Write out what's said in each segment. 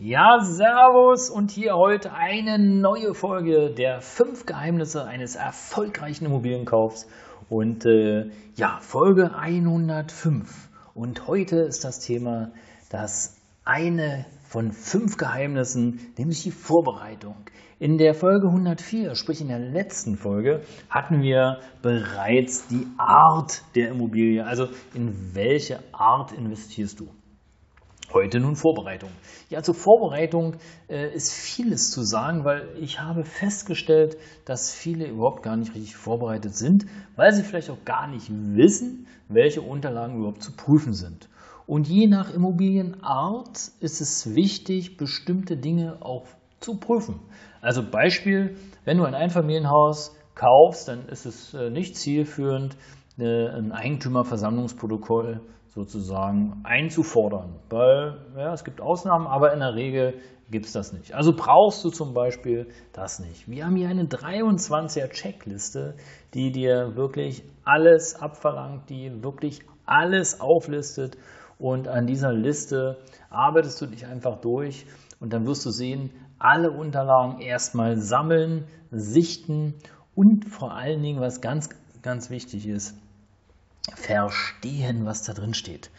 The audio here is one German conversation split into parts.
Ja, Servus und hier heute eine neue Folge der fünf Geheimnisse eines erfolgreichen Immobilienkaufs und äh, ja, Folge 105. Und heute ist das Thema das eine von fünf Geheimnissen, nämlich die Vorbereitung. In der Folge 104, sprich in der letzten Folge, hatten wir bereits die Art der Immobilie, also in welche Art investierst du. Heute nun Vorbereitung. Ja, zur Vorbereitung äh, ist vieles zu sagen, weil ich habe festgestellt, dass viele überhaupt gar nicht richtig vorbereitet sind, weil sie vielleicht auch gar nicht wissen, welche Unterlagen überhaupt zu prüfen sind. Und je nach Immobilienart ist es wichtig, bestimmte Dinge auch zu prüfen. Also Beispiel, wenn du ein Einfamilienhaus kaufst, dann ist es äh, nicht zielführend, äh, ein Eigentümerversammlungsprotokoll sozusagen einzufordern, weil ja, es gibt Ausnahmen, aber in der Regel gibt es das nicht. Also brauchst du zum Beispiel das nicht. Wir haben hier eine 23er Checkliste, die dir wirklich alles abverlangt, die wirklich alles auflistet und an dieser Liste arbeitest du dich einfach durch und dann wirst du sehen, alle Unterlagen erstmal sammeln, sichten und vor allen Dingen, was ganz, ganz wichtig ist, verstehen, was da drin steht.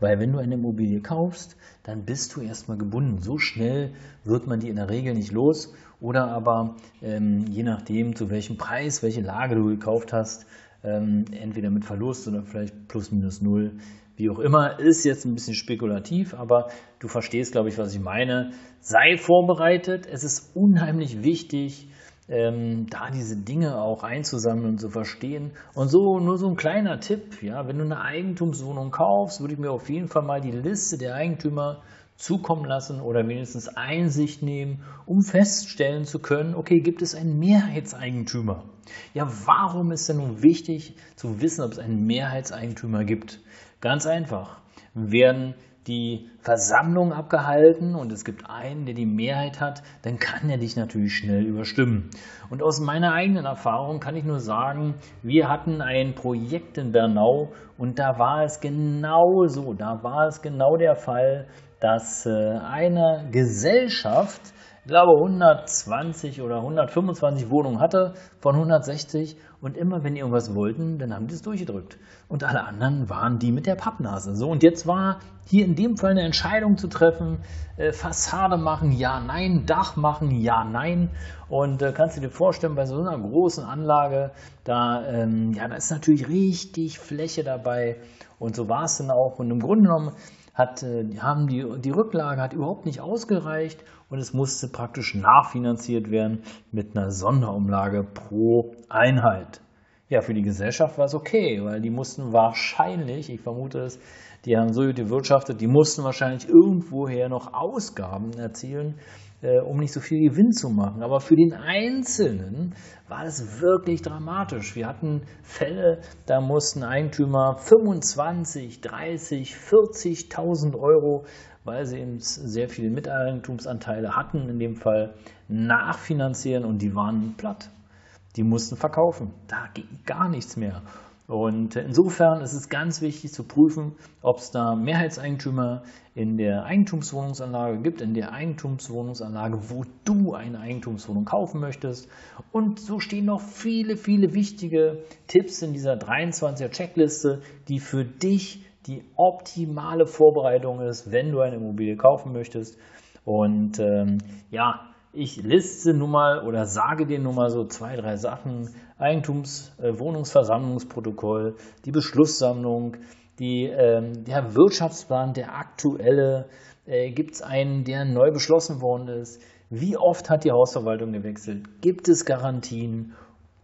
Weil wenn du eine Immobilie kaufst, dann bist du erstmal gebunden. So schnell wird man die in der Regel nicht los. Oder aber ähm, je nachdem, zu welchem Preis, welche Lage du gekauft hast, ähm, entweder mit Verlust oder vielleicht plus minus null, wie auch immer, ist jetzt ein bisschen spekulativ, aber du verstehst, glaube ich, was ich meine. Sei vorbereitet. Es ist unheimlich wichtig, ähm, da diese Dinge auch einzusammeln und zu verstehen. Und so nur so ein kleiner Tipp, ja, wenn du eine Eigentumswohnung kaufst, würde ich mir auf jeden Fall mal die Liste der Eigentümer zukommen lassen oder wenigstens Einsicht nehmen, um feststellen zu können, okay, gibt es einen Mehrheitseigentümer? Ja, warum ist denn nun wichtig zu wissen, ob es einen Mehrheitseigentümer gibt? Ganz einfach. Werden die Versammlung abgehalten und es gibt einen, der die Mehrheit hat, dann kann er dich natürlich schnell überstimmen. Und aus meiner eigenen Erfahrung kann ich nur sagen, wir hatten ein Projekt in Bernau und da war es genau so, da war es genau der Fall, dass äh, eine Gesellschaft ich glaube 120 oder 125 Wohnungen hatte von 160 und immer wenn die irgendwas wollten, dann haben die es durchgedrückt. Und alle anderen waren die mit der Pappnase. So, und jetzt war hier in dem Fall eine Entscheidung zu treffen, äh, Fassade machen, ja, nein, Dach machen, ja, nein. Und äh, kannst du dir vorstellen, bei so einer großen Anlage, da, ähm, ja, da ist natürlich richtig Fläche dabei. Und so war es dann auch. Und im Grunde genommen hat, äh, haben die, die Rücklage hat überhaupt nicht ausgereicht und es musste praktisch nachfinanziert werden mit einer Sonderumlage pro Einheit. Ja, für die Gesellschaft war es okay, weil die mussten wahrscheinlich, ich vermute es, die haben so gut gewirtschaftet, die mussten wahrscheinlich irgendwoher noch Ausgaben erzielen, äh, um nicht so viel Gewinn zu machen. Aber für den Einzelnen war das wirklich dramatisch. Wir hatten Fälle, da mussten Eigentümer 25, 30, 40.000 Euro, weil sie eben sehr viele Miteigentumsanteile hatten, in dem Fall nachfinanzieren und die waren platt. Die mussten verkaufen. Da ging gar nichts mehr. Und insofern ist es ganz wichtig zu prüfen, ob es da Mehrheitseigentümer in der Eigentumswohnungsanlage gibt, in der Eigentumswohnungsanlage, wo du eine Eigentumswohnung kaufen möchtest. Und so stehen noch viele, viele wichtige Tipps in dieser 23er Checkliste, die für dich die optimale Vorbereitung ist, wenn du eine Immobilie kaufen möchtest. Und ähm, ja, ich liste nun mal oder sage dir nun mal so zwei, drei Sachen. Eigentumswohnungsversammlungsprotokoll, äh, die Beschlusssammlung, die, ähm, der Wirtschaftsplan, der aktuelle, äh, gibt es einen, der neu beschlossen worden ist. Wie oft hat die Hausverwaltung gewechselt? Gibt es Garantien?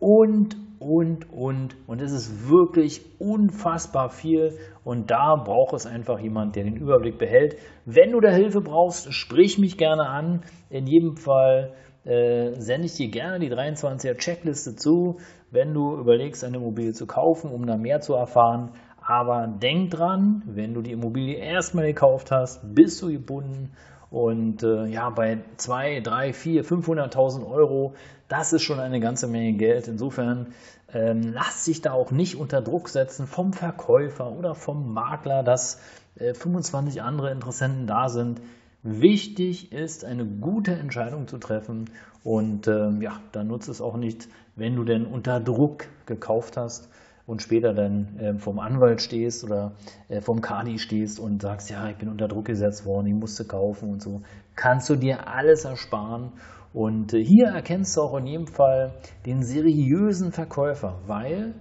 Und, und, und. Und es ist wirklich unfassbar viel. Und da braucht es einfach jemand, der den Überblick behält. Wenn du da Hilfe brauchst, sprich mich gerne an. In jedem Fall äh, sende ich dir gerne die 23er Checkliste zu, wenn du überlegst, eine Immobilie zu kaufen, um da mehr zu erfahren. Aber denk dran, wenn du die Immobilie erstmal gekauft hast, bist du gebunden. Und äh, ja, bei 2, 3, 4, 500.000 Euro, das ist schon eine ganze Menge Geld. Insofern ähm, lass dich da auch nicht unter Druck setzen vom Verkäufer oder vom Makler, dass äh, 25 andere Interessenten da sind. Wichtig ist, eine gute Entscheidung zu treffen und äh, ja, dann nutzt es auch nicht, wenn du denn unter Druck gekauft hast und später dann äh, vom Anwalt stehst oder äh, vom Kadi stehst und sagst, ja, ich bin unter Druck gesetzt worden, ich musste kaufen und so, kannst du dir alles ersparen. Und äh, hier erkennst du auch in jedem Fall den seriösen Verkäufer, weil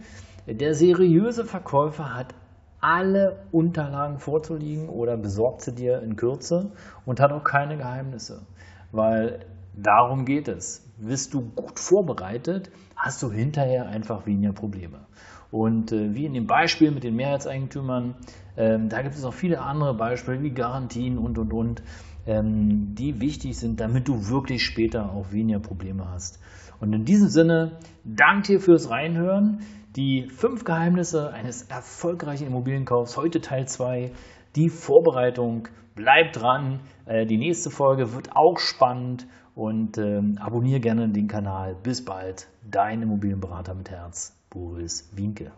der seriöse Verkäufer hat alle Unterlagen vorzuliegen oder besorgt sie dir in Kürze und hat auch keine Geheimnisse, weil darum geht es. Bist du gut vorbereitet, hast du hinterher einfach weniger Probleme. Und äh, wie in dem Beispiel mit den Mehrheitseigentümern, ähm, da gibt es auch viele andere Beispiele wie Garantien und und und, ähm, die wichtig sind, damit du wirklich später auch weniger Probleme hast. Und in diesem Sinne, danke dir fürs Reinhören. Die fünf Geheimnisse eines erfolgreichen Immobilienkaufs, heute Teil 2. Die Vorbereitung, bleibt dran. Äh, die nächste Folge wird auch spannend und ähm, abonniere gerne den Kanal. Bis bald, dein Immobilienberater mit Herz. Boris Wienke.